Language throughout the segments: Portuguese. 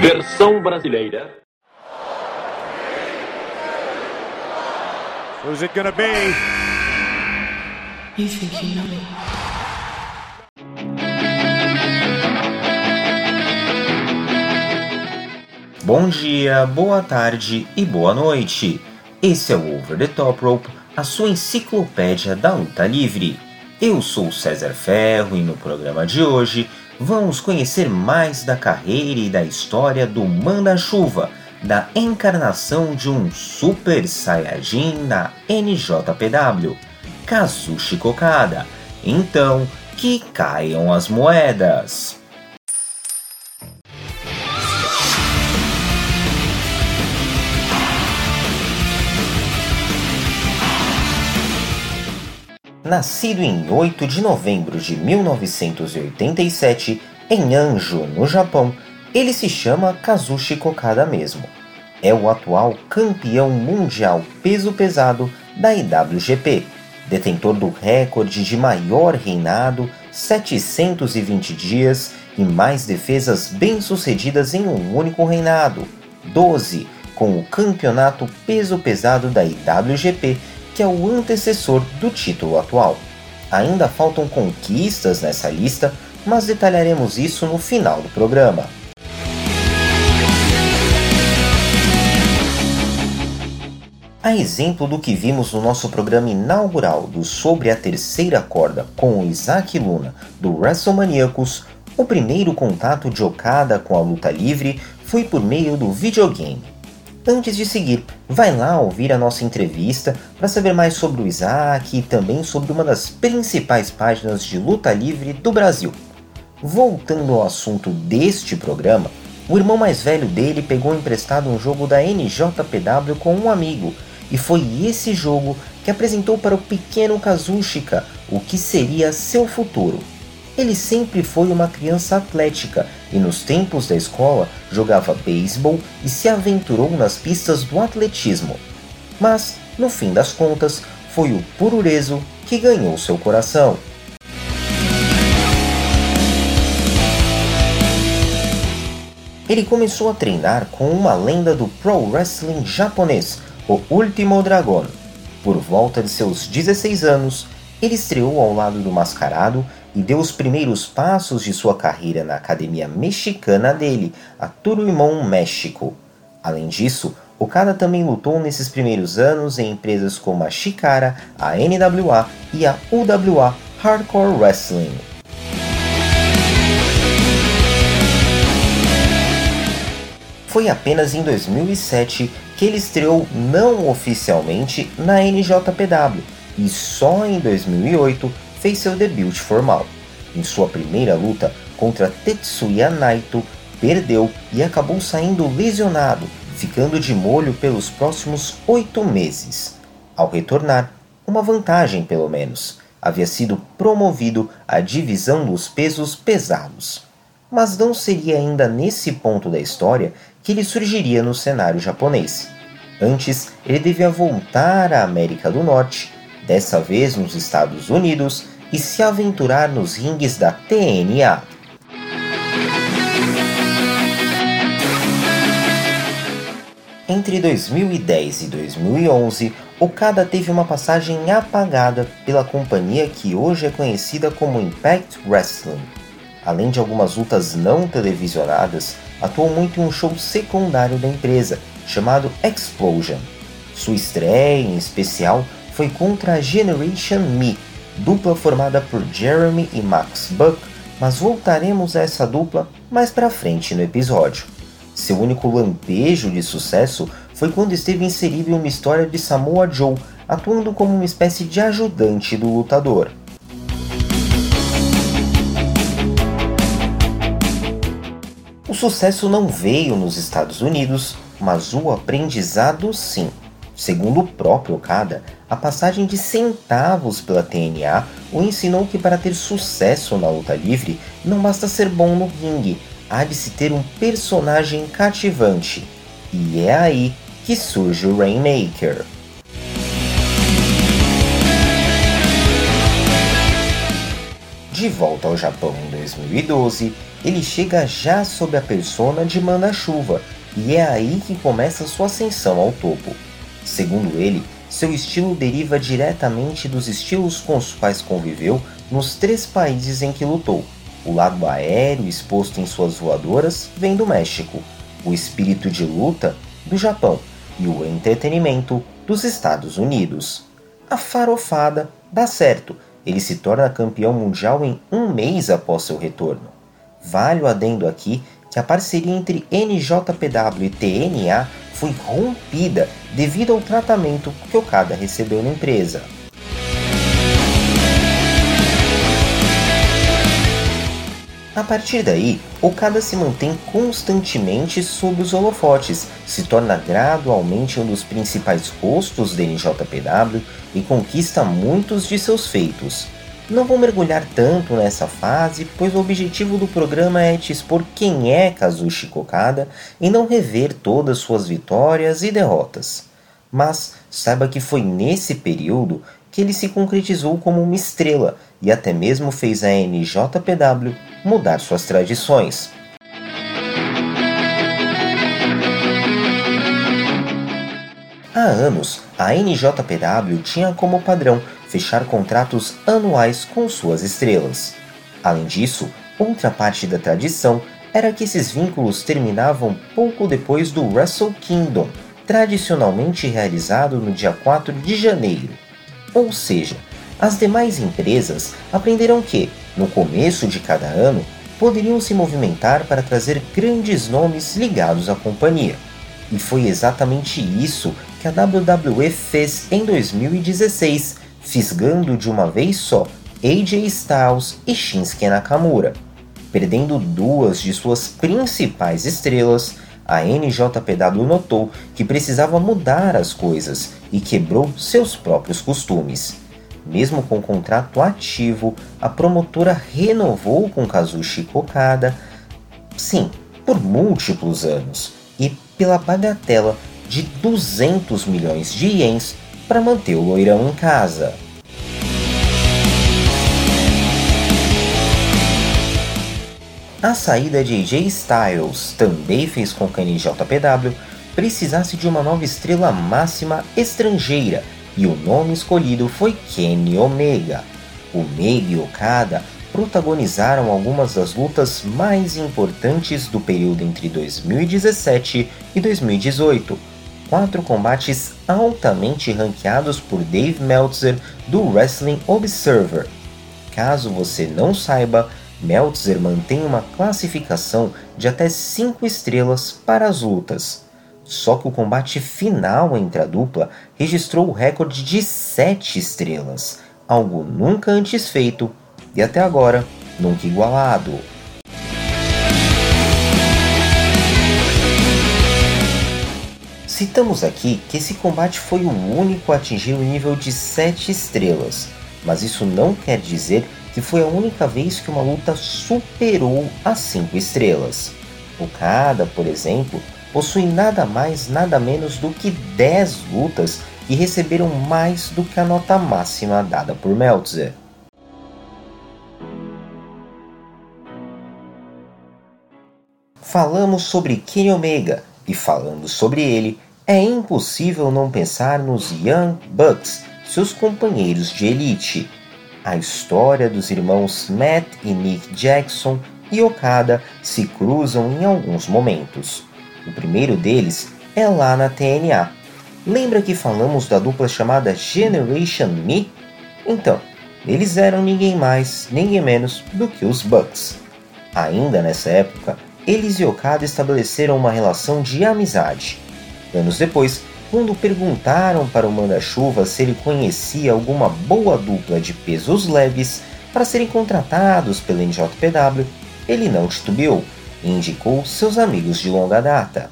Versão brasileira. Who's it gonna be? You think you know me? Bom dia, boa tarde e boa noite. Esse é o Over the Top Rope, a sua enciclopédia da luta livre. Eu sou César Ferro e no programa de hoje vamos conhecer mais da carreira e da história do Manda-Chuva, da encarnação de um Super Saiyajin na NJPW, Kazushi Kokada. Então, que caiam as moedas! Nascido em 8 de novembro de 1987 em Anjo, no Japão, ele se chama Kazushi Kokada mesmo. É o atual campeão mundial peso pesado da IWGP, detentor do recorde de maior reinado, 720 dias e mais defesas bem-sucedidas em um único reinado, 12, com o campeonato peso pesado da IWGP que é o antecessor do título atual. Ainda faltam conquistas nessa lista, mas detalharemos isso no final do programa. A exemplo do que vimos no nosso programa inaugural do Sobre a Terceira Corda com o Isaac Luna do WrestleManiacos, o primeiro contato de Okada com a luta livre foi por meio do videogame. Antes de seguir, vai lá ouvir a nossa entrevista para saber mais sobre o Isaac e também sobre uma das principais páginas de luta livre do Brasil. Voltando ao assunto deste programa, o irmão mais velho dele pegou emprestado um jogo da NJPW com um amigo, e foi esse jogo que apresentou para o pequeno Kazushika o que seria seu futuro. Ele sempre foi uma criança atlética e nos tempos da escola jogava beisebol e se aventurou nas pistas do atletismo. Mas, no fim das contas, foi o purureso que ganhou seu coração. Ele começou a treinar com uma lenda do pro wrestling japonês, o Último Dragon. Por volta de seus 16 anos, ele estreou ao lado do Mascarado e deu os primeiros passos de sua carreira na academia mexicana dele, a Turuimon México. Além disso, Okada também lutou nesses primeiros anos em empresas como a Chikara, a NWA e a UWA Hardcore Wrestling. Foi apenas em 2007 que ele estreou não oficialmente na NJPW e só em 2008 fez seu debut formal. Em sua primeira luta contra Tetsuya Naito, perdeu e acabou saindo lesionado, ficando de molho pelos próximos oito meses. Ao retornar, uma vantagem pelo menos, havia sido promovido à divisão dos pesos pesados. Mas não seria ainda nesse ponto da história que ele surgiria no cenário japonês. Antes, ele devia voltar à América do Norte dessa vez nos Estados Unidos, e se aventurar nos ringues da TNA. Entre 2010 e 2011, Okada teve uma passagem apagada pela companhia que hoje é conhecida como Impact Wrestling. Além de algumas lutas não televisionadas, atuou muito em um show secundário da empresa, chamado Explosion. Sua estreia, em especial, foi contra a Generation Me, dupla formada por Jeremy e Max Buck, mas voltaremos a essa dupla mais para frente no episódio. Seu único lampejo de sucesso foi quando esteve inserido em uma história de Samoa Joe, atuando como uma espécie de ajudante do lutador. O sucesso não veio nos Estados Unidos, mas o aprendizado sim. Segundo o próprio Okada, a passagem de centavos pela TNA o ensinou que para ter sucesso na luta livre não basta ser bom no ringue, há de se ter um personagem cativante. E é aí que surge o Rainmaker. De volta ao Japão em 2012, ele chega já sob a persona de manda-chuva, e é aí que começa sua ascensão ao topo. Segundo ele, seu estilo deriva diretamente dos estilos com os quais conviveu nos três países em que lutou. O lado aéreo exposto em suas voadoras vem do México, o espírito de luta do Japão e o entretenimento dos Estados Unidos. A farofada dá certo, ele se torna campeão mundial em um mês após seu retorno. Vale o adendo aqui que a parceria entre NJPW e TNA foi rompida devido ao tratamento que Okada recebeu na empresa. A partir daí, Okada se mantém constantemente sob os holofotes, se torna gradualmente um dos principais rostos da NJPW e conquista muitos de seus feitos. Não vou mergulhar tanto nessa fase, pois o objetivo do programa é te expor quem é Kazushi Kokada e não rever todas suas vitórias e derrotas. Mas saiba que foi nesse período que ele se concretizou como uma estrela e até mesmo fez a NJPW mudar suas tradições. Há anos, a NJPW tinha como padrão fechar contratos anuais com suas estrelas. Além disso, outra parte da tradição era que esses vínculos terminavam pouco depois do Wrestle Kingdom, tradicionalmente realizado no dia 4 de janeiro. Ou seja, as demais empresas aprenderam que, no começo de cada ano, poderiam se movimentar para trazer grandes nomes ligados à companhia. E foi exatamente isso que a WWE fez em 2016, fisgando de uma vez só AJ Styles e Shinsuke Nakamura. Perdendo duas de suas principais estrelas, a NJPW notou que precisava mudar as coisas e quebrou seus próprios costumes. Mesmo com o contrato ativo, a promotora renovou com Kazushi Kokada, sim, por múltiplos anos, e pela bagatela de 200 milhões de ienes para manter o loirão em casa. A saída de AJ Styles também fez com que a NJPW precisasse de uma nova estrela máxima estrangeira, e o nome escolhido foi Kenny Omega. Omega e Okada protagonizaram algumas das lutas mais importantes do período entre 2017 e 2018. Quatro combates altamente ranqueados por Dave Meltzer do Wrestling Observer. Caso você não saiba, Meltzer mantém uma classificação de até 5 estrelas para as lutas. Só que o combate final entre a dupla registrou o recorde de 7 estrelas, algo nunca antes feito e até agora nunca igualado. Citamos aqui que esse combate foi o único a atingir o nível de 7 estrelas, mas isso não quer dizer que foi a única vez que uma luta superou as 5 estrelas. O Kada, por exemplo, possui nada mais nada menos do que 10 lutas que receberam mais do que a nota máxima dada por Meltzer. Falamos sobre Kenny Omega e falando sobre ele, é impossível não pensar nos Young Bucks, seus companheiros de elite. A história dos irmãos Matt e Nick Jackson e Okada se cruzam em alguns momentos. O primeiro deles é lá na TNA. Lembra que falamos da dupla chamada Generation Me? Então, eles eram ninguém mais, ninguém menos do que os Bucks. Ainda nessa época, eles e Okada estabeleceram uma relação de amizade. Anos depois, quando perguntaram para o manda-chuva se ele conhecia alguma boa dupla de pesos leves para serem contratados pela NJPW, ele não titubeou e indicou seus amigos de longa data.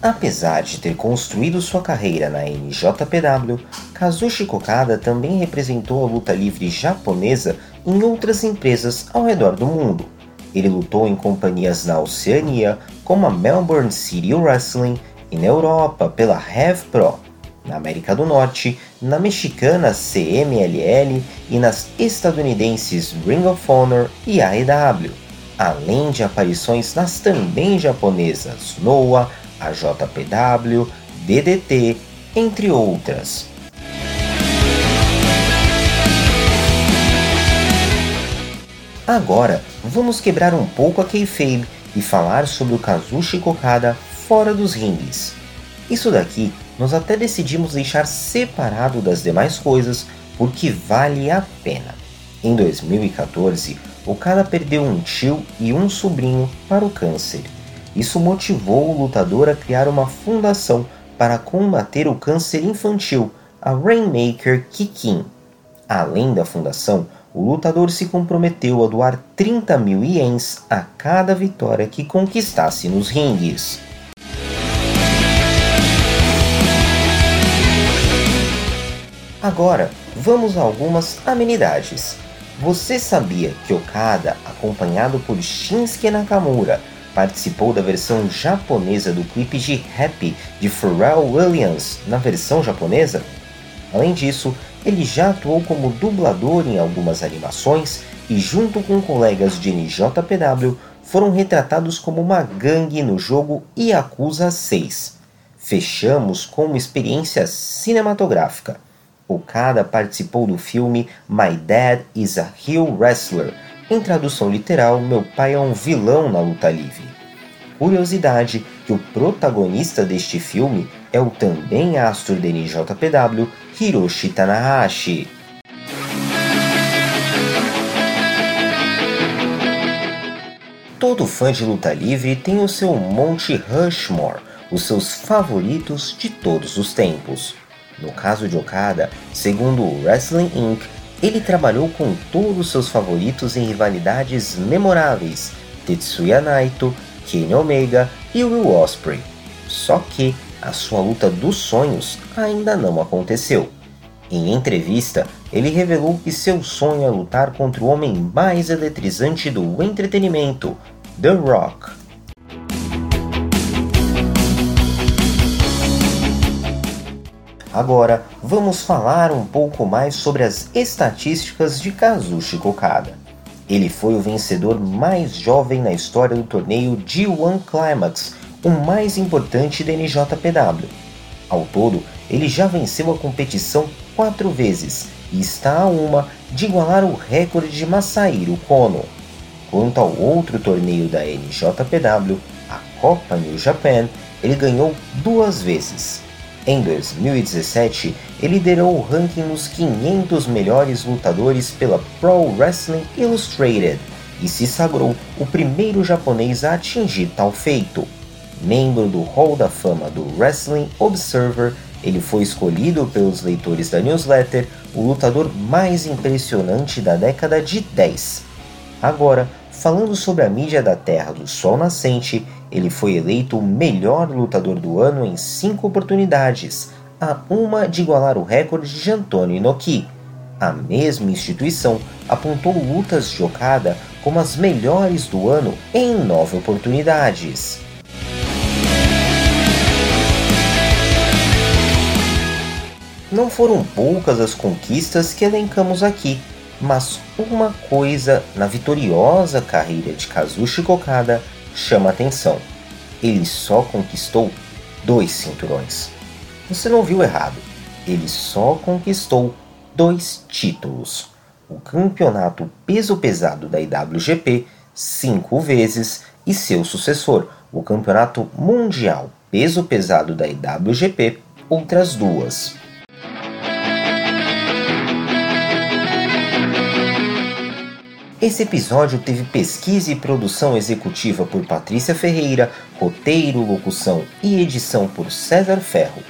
Apesar de ter construído sua carreira na NJPW, Kazushi Kokada também representou a luta livre japonesa em outras empresas ao redor do mundo. Ele lutou em companhias na Oceania, como a Melbourne City Wrestling, e na Europa pela Rev Pro. na América do Norte, na mexicana CMLL e nas estadunidenses Ring of Honor e AEW, além de aparições nas também japonesas Noah, AJPW, DDT, entre outras. Agora, vamos quebrar um pouco a kayfabe e falar sobre o Kazushi Kokada fora dos rings. Isso daqui nós até decidimos deixar separado das demais coisas porque vale a pena. Em 2014, Okada perdeu um tio e um sobrinho para o câncer. Isso motivou o lutador a criar uma fundação para combater o câncer infantil, a Rainmaker Kikin. Além da fundação, o lutador se comprometeu a doar 30 mil ienes a cada vitória que conquistasse nos ringues. Agora, vamos a algumas amenidades. Você sabia que Okada, acompanhado por Shinsuke Nakamura, participou da versão japonesa do clipe de Happy de Pharrell Williams na versão japonesa? Além disso, ele já atuou como dublador em algumas animações e, junto com colegas de NJPW, foram retratados como uma gangue no jogo Yakuza 6. Fechamos com uma experiência cinematográfica. Okada participou do filme My Dad is a Heel Wrestler, em tradução literal, Meu Pai é um Vilão na Luta Livre. Curiosidade que o protagonista deste filme é o também astro de NJPW, Hiroshi Tanahashi. Todo fã de luta livre tem o seu Monte Rushmore, os seus favoritos de todos os tempos. No caso de Okada, segundo o Wrestling Inc., ele trabalhou com todos os seus favoritos em rivalidades memoráveis, Tetsuya Naito, Kenny Omega e Will Ospreay. Só que a sua luta dos sonhos ainda não aconteceu. Em entrevista, ele revelou que seu sonho é lutar contra o homem mais eletrizante do entretenimento, The Rock. Agora, vamos falar um pouco mais sobre as estatísticas de Kazushi Kokada. Ele foi o vencedor mais jovem na história do torneio G1 Climax, o mais importante da NJPW. Ao todo, ele já venceu a competição quatro vezes e está a uma de igualar o recorde de Masahiro Kono. Quanto ao outro torneio da NJPW, a Copa New Japan, ele ganhou duas vezes. Em 2017, ele liderou o ranking nos 500 melhores lutadores pela Pro Wrestling Illustrated e se sagrou o primeiro japonês a atingir tal feito. Membro do Hall da Fama do Wrestling Observer, ele foi escolhido pelos leitores da newsletter o lutador mais impressionante da década de 10. Agora, falando sobre a mídia da Terra do Sol Nascente, ele foi eleito o melhor lutador do ano em cinco oportunidades, a uma de igualar o recorde de Antônio Inoki. A mesma instituição apontou lutas de Okada como as melhores do ano em nove oportunidades. Não foram poucas as conquistas que elencamos aqui, mas uma coisa na vitoriosa carreira de Kazushi Kokada chama atenção. Ele só conquistou dois cinturões. Você não viu errado. Ele só conquistou dois títulos: o campeonato peso pesado da IWGP cinco vezes e seu sucessor, o campeonato mundial peso pesado da IWGP outras duas. Esse episódio teve pesquisa e produção executiva por Patrícia Ferreira, roteiro, locução e edição por César Ferro.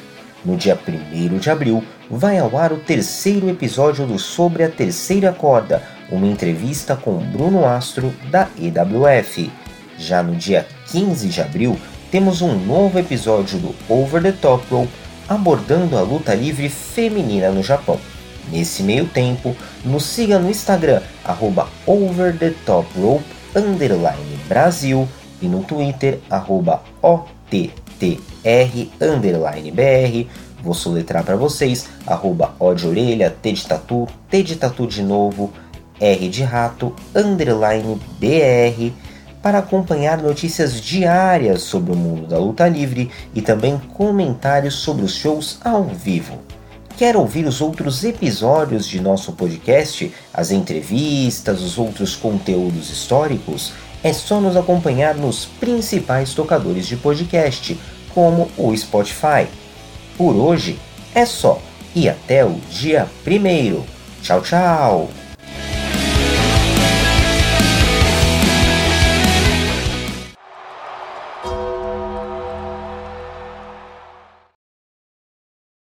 No dia 1 de abril, vai ao ar o terceiro episódio do Sobre a Terceira Corda, uma entrevista com Bruno Astro, da EWF. Já no dia 15 de abril, temos um novo episódio do Over the Top Rope abordando a luta livre feminina no Japão. Nesse meio tempo, nos siga no Instagram, arroba overthetoprope, underline Brasil, e no Twitter, arroba OTTR, underline BR. Vou soletrar para vocês, arroba O de orelha, T de tatu, T de tatu de novo, R de rato, underline BR, para acompanhar notícias diárias sobre o mundo da luta livre e também comentários sobre os shows ao vivo. Quer ouvir os outros episódios de nosso podcast, as entrevistas, os outros conteúdos históricos? É só nos acompanhar nos principais tocadores de podcast, como o Spotify. Por hoje é só e até o dia primeiro. Tchau, tchau!